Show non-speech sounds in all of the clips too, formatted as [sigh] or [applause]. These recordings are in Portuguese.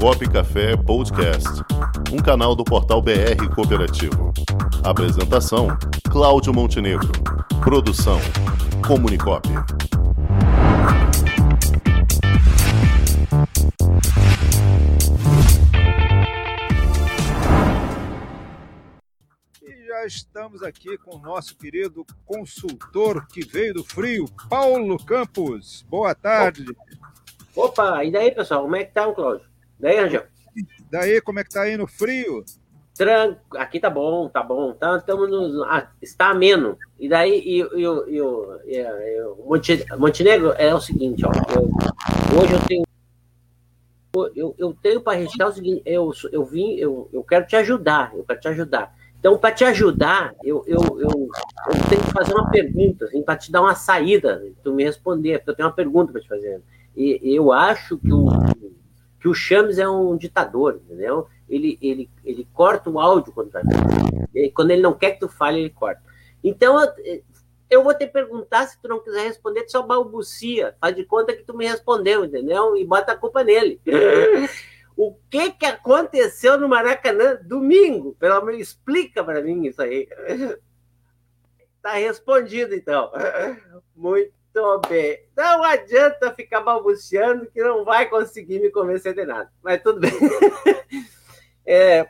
Comunicop Café Podcast, um canal do portal BR Cooperativo. Apresentação: Cláudio Montenegro. Produção: Comunicop. E já estamos aqui com o nosso querido consultor que veio do frio, Paulo Campos. Boa tarde. Opa, e daí, pessoal? Como é que tá, Cláudio? Daí, Angel? Daí, como é que tá aí no frio? Tran... Aqui tá bom, tá bom. Tá, tamo no... ah, está ameno. E daí, e, e, e. Montenegro é o seguinte, ó. Eu, hoje eu tenho. Eu, eu tenho para registrar o seguinte, eu, eu vim, eu, eu quero te ajudar, eu quero te ajudar. Então, para te ajudar, eu, eu, eu, eu, tenho que fazer uma pergunta, assim, para te dar uma saída, tu me responder, porque eu tenho uma pergunta para te fazer. E eu acho que o, que o Chames é um ditador, entendeu? Ele, ele, ele corta o áudio quando vai e Quando ele não quer que tu fale, ele corta. Então, eu vou te perguntar, se tu não quiser responder, tu só balbucia. Faz de conta que tu me respondeu, entendeu? E bota a culpa nele. [laughs] o que que aconteceu no Maracanã domingo? Pelo menos explica para mim isso aí. [laughs] Tá respondido, então. [laughs] Muito bem. Não adianta ficar balbuciando que não vai conseguir me convencer de nada. Mas tudo bem. [laughs] É,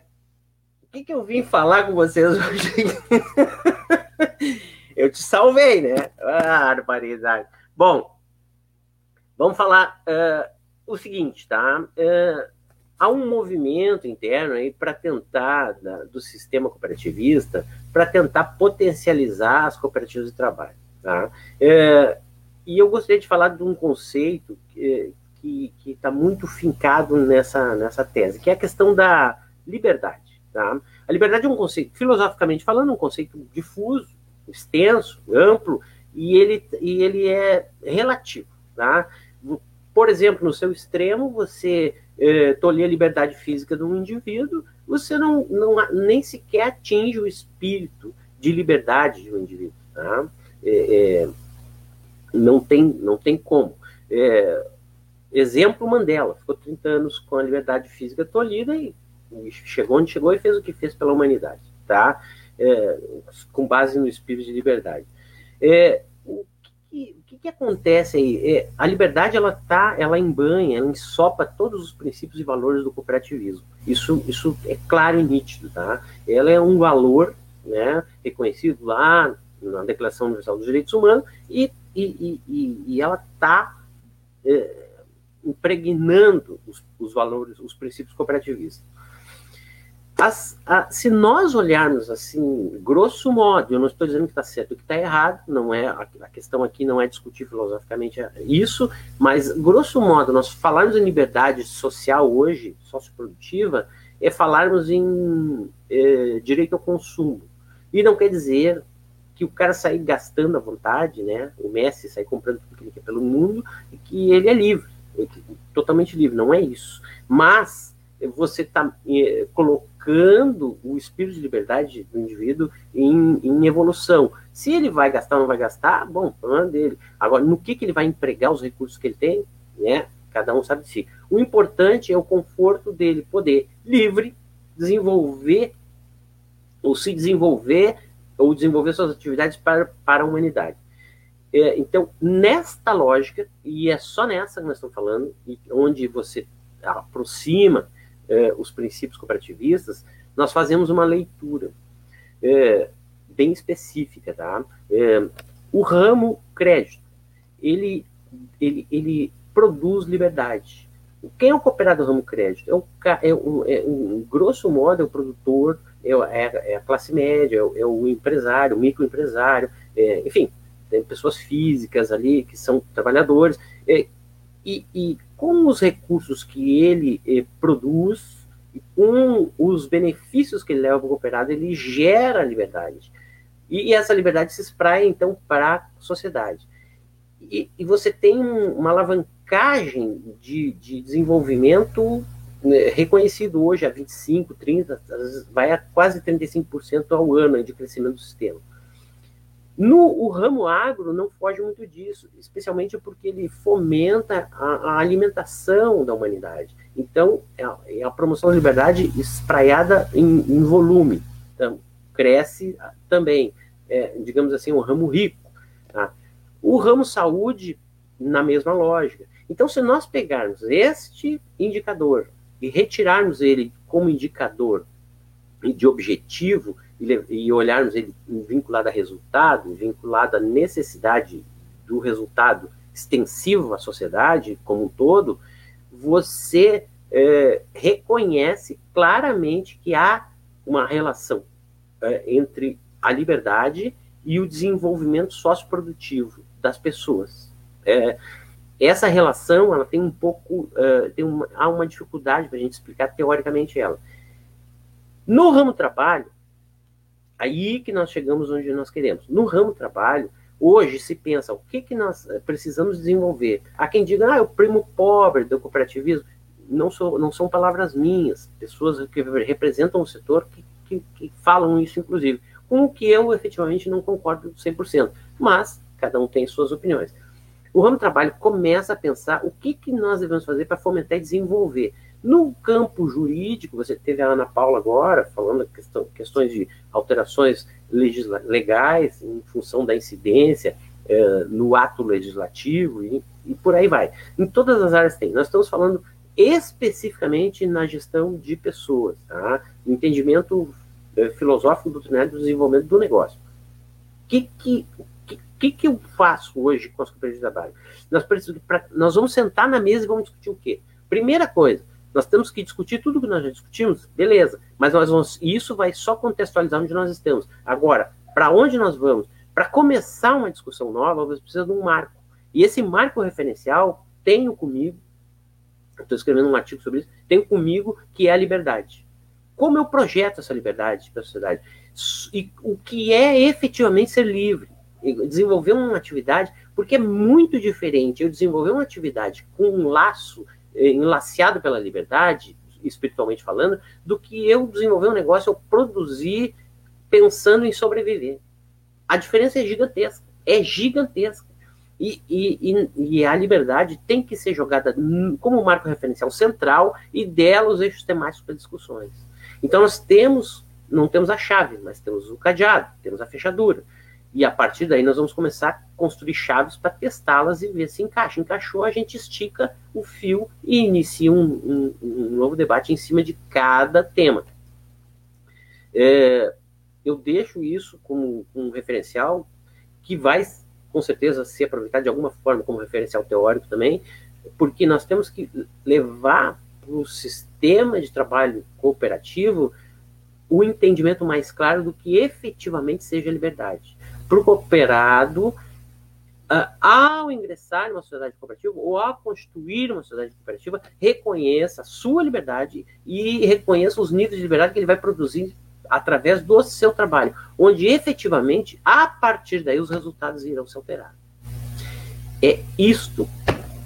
o que, que eu vim falar com vocês hoje? [laughs] eu te salvei, né? Ah, barbaridade. Bom, vamos falar uh, o seguinte, tá? Uh, há um movimento interno aí para tentar, da, do sistema cooperativista, para tentar potencializar as cooperativas de trabalho. Tá? É, e eu gostaria de falar de um conceito que está muito fincado nessa, nessa tese, que é a questão da liberdade. Tá? A liberdade é um conceito, filosoficamente falando, um conceito difuso, extenso, amplo, e ele, e ele é relativo. Tá? Por exemplo, no seu extremo, você eh, tolher a liberdade física de um indivíduo, você não, não nem sequer atinge o espírito de liberdade de um indivíduo. Tá? É, é, não tem, não tem como. É, exemplo Mandela, ficou 30 anos com a liberdade física tolhida e, e chegou onde chegou e fez o que fez pela humanidade, tá? É, com base no espírito de liberdade. É, o, que, o que, acontece aí? É, a liberdade ela tá, ela embanha, ela ensopa todos os princípios e valores do cooperativismo. Isso, isso é claro e nítido, tá? Ela é um valor, né, reconhecido lá na Declaração Universal dos Direitos Humanos e e, e, e ela está é, impregnando os, os, valores, os princípios cooperativistas. As, a, se nós olharmos assim, grosso modo, eu não estou dizendo que está certo que está errado, não é a, a, questão aqui não é discutir filosoficamente isso, mas grosso modo, nós falarmos em liberdade social hoje, socioprodutiva, é falarmos em é, direito ao consumo. E não quer dizer que o cara sair gastando à vontade, né? O Messi sair comprando tudo que ele quer pelo mundo e que ele é livre, totalmente livre, não é isso. Mas você está eh, colocando o espírito de liberdade do indivíduo em, em, evolução. Se ele vai gastar ou não vai gastar, bom, problema dele. Agora, no que, que ele vai empregar os recursos que ele tem, né? Cada um sabe de si. O importante é o conforto dele poder livre desenvolver ou se desenvolver ou desenvolver suas atividades para, para a humanidade. É, então, nesta lógica, e é só nessa que nós estamos falando, onde você aproxima é, os princípios cooperativistas, nós fazemos uma leitura é, bem específica, tá? É, o ramo crédito, ele, ele, ele produz liberdade. Quem é o cooperado do ramo crédito? É, é, um, é um, grosso modo, é o produtor é, é, é a classe média, é, é o empresário, o microempresário, é, enfim, tem pessoas físicas ali que são trabalhadores, é, e, e, com os recursos que ele é, produz, com os benefícios que ele leva para o cooperado, ele gera liberdade. E, e essa liberdade se espraia, então, para a sociedade. E, e, você tem uma alavancagem de, de desenvolvimento reconhecido hoje a 25, 30, vai a quase 35% ao ano de crescimento do sistema. No o ramo agro não foge muito disso, especialmente porque ele fomenta a, a alimentação da humanidade. Então, é a, é a promoção da liberdade espraiada em, em volume. Então, cresce também, é, digamos assim, um ramo rico. Tá? O ramo saúde, na mesma lógica. Então, se nós pegarmos este indicador e retirarmos ele como indicador de objetivo, e olharmos ele vinculado a resultado, vinculado à necessidade do resultado extensivo à sociedade como um todo, você é, reconhece claramente que há uma relação é, entre a liberdade e o desenvolvimento socioprodutivo das pessoas. É, essa relação ela tem um pouco uh, tem uma, há uma dificuldade para a gente explicar teoricamente ela no ramo trabalho Aí que nós chegamos onde nós queremos. No ramo trabalho, hoje se pensa o que, que nós eh, precisamos desenvolver. Há quem diga, ah, o primo pobre do cooperativismo. Não, sou, não são palavras minhas, pessoas que representam o setor que, que, que falam isso, inclusive. Com o que eu efetivamente não concordo 100%. Mas cada um tem suas opiniões. O ramo trabalho começa a pensar o que, que nós devemos fazer para fomentar e desenvolver. No campo jurídico, você teve a Ana Paula agora falando questão, questões de alterações legais em função da incidência é, no ato legislativo e, e, por aí vai. Em todas as áreas tem. Nós estamos falando especificamente na gestão de pessoas, tá? no entendimento é, filosófico do do desenvolvimento do negócio. Que, que, que, que eu faço hoje com as companhias de trabalho? Nós, pra, nós vamos sentar na mesa e vamos discutir o quê? Primeira coisa, nós temos que discutir tudo que nós já discutimos, beleza, mas nós vamos, isso vai só contextualizar onde nós estamos. Agora, para onde nós vamos? Para começar uma discussão nova, você precisa de um marco. E esse marco referencial tenho comigo, estou escrevendo um artigo sobre isso, tenho comigo que é a liberdade. Como eu projeto essa liberdade para a sociedade? E o que é efetivamente ser livre? Desenvolver uma atividade, porque é muito diferente eu desenvolver uma atividade com um laço eh, enlaceado pela liberdade, espiritualmente falando, do que eu desenvolver um negócio, eu produzir pensando em sobreviver. A diferença é gigantesca. É gigantesca. E, e, e, a liberdade tem que ser jogada como marco referencial central e dela os eixos temáticos para discussões. Então nós temos, não temos a chave, mas temos o cadeado, temos a fechadura. E a partir daí nós vamos começar a construir chaves para testá-las e ver se encaixa. Encaixou, a gente estica o fio e inicia um, um, um novo debate em cima de cada tema. É, eu deixo isso como um referencial que vai, com certeza, ser aproveitado de alguma forma como referencial teórico também, porque nós temos que levar para o sistema de trabalho cooperativo o entendimento mais claro do que efetivamente seja liberdade para o cooperado, uh, ao ingressar em uma sociedade cooperativa ou ao constituir uma sociedade cooperativa, reconheça a sua liberdade e reconheça os níveis de liberdade que ele vai produzir através do seu trabalho, onde efetivamente, a partir daí, os resultados irão ser alterados. É isto,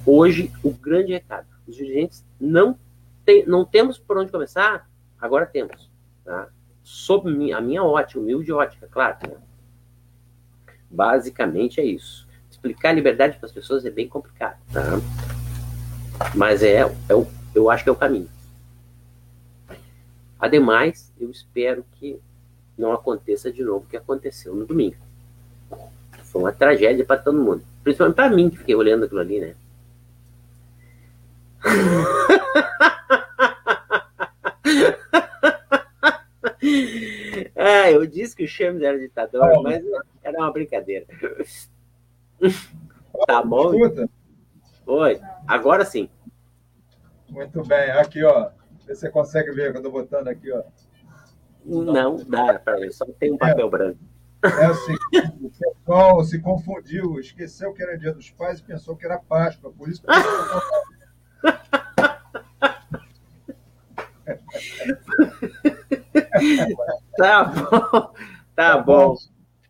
hoje, o grande recado. Os dirigentes não, tem, não temos por onde começar, agora temos. Tá? Sob a minha ótica, humilde ótica, claro. Né? Basicamente é isso. Explicar liberdade para as pessoas é bem complicado, tá? Mas é, é o, eu acho que é o caminho. Ademais, eu espero que não aconteça de novo o que aconteceu no domingo. Foi uma tragédia para todo mundo. Principalmente para mim, que fiquei olhando aquilo ali, né? [laughs] ah, eu disse que o Chames era ditador, mas era uma brincadeira. tá bom? Escuta. Oi, agora sim. Muito bem, aqui ó. Você consegue ver quando eu estou botando aqui, ó. Não, dá, peraí, só tem um papel é, branco. É assim, o pessoal se confundiu, esqueceu que era dia dos pais e pensou que era Páscoa, por isso que tá bom, [laughs] tá, tá bom. bom.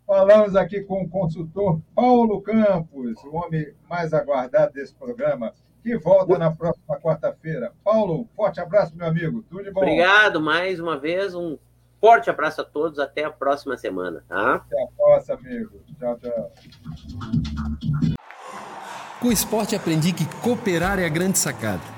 Falamos aqui com o consultor Paulo Campos, o homem mais aguardado desse programa, que volta na próxima quarta-feira. Paulo, forte abraço, meu amigo. Tudo de bom. Obrigado mais uma vez. Um Forte abraço a todos, até a próxima semana, tá? Até a próxima, amigo. Tchau, tchau. Com o esporte aprendi que cooperar é a grande sacada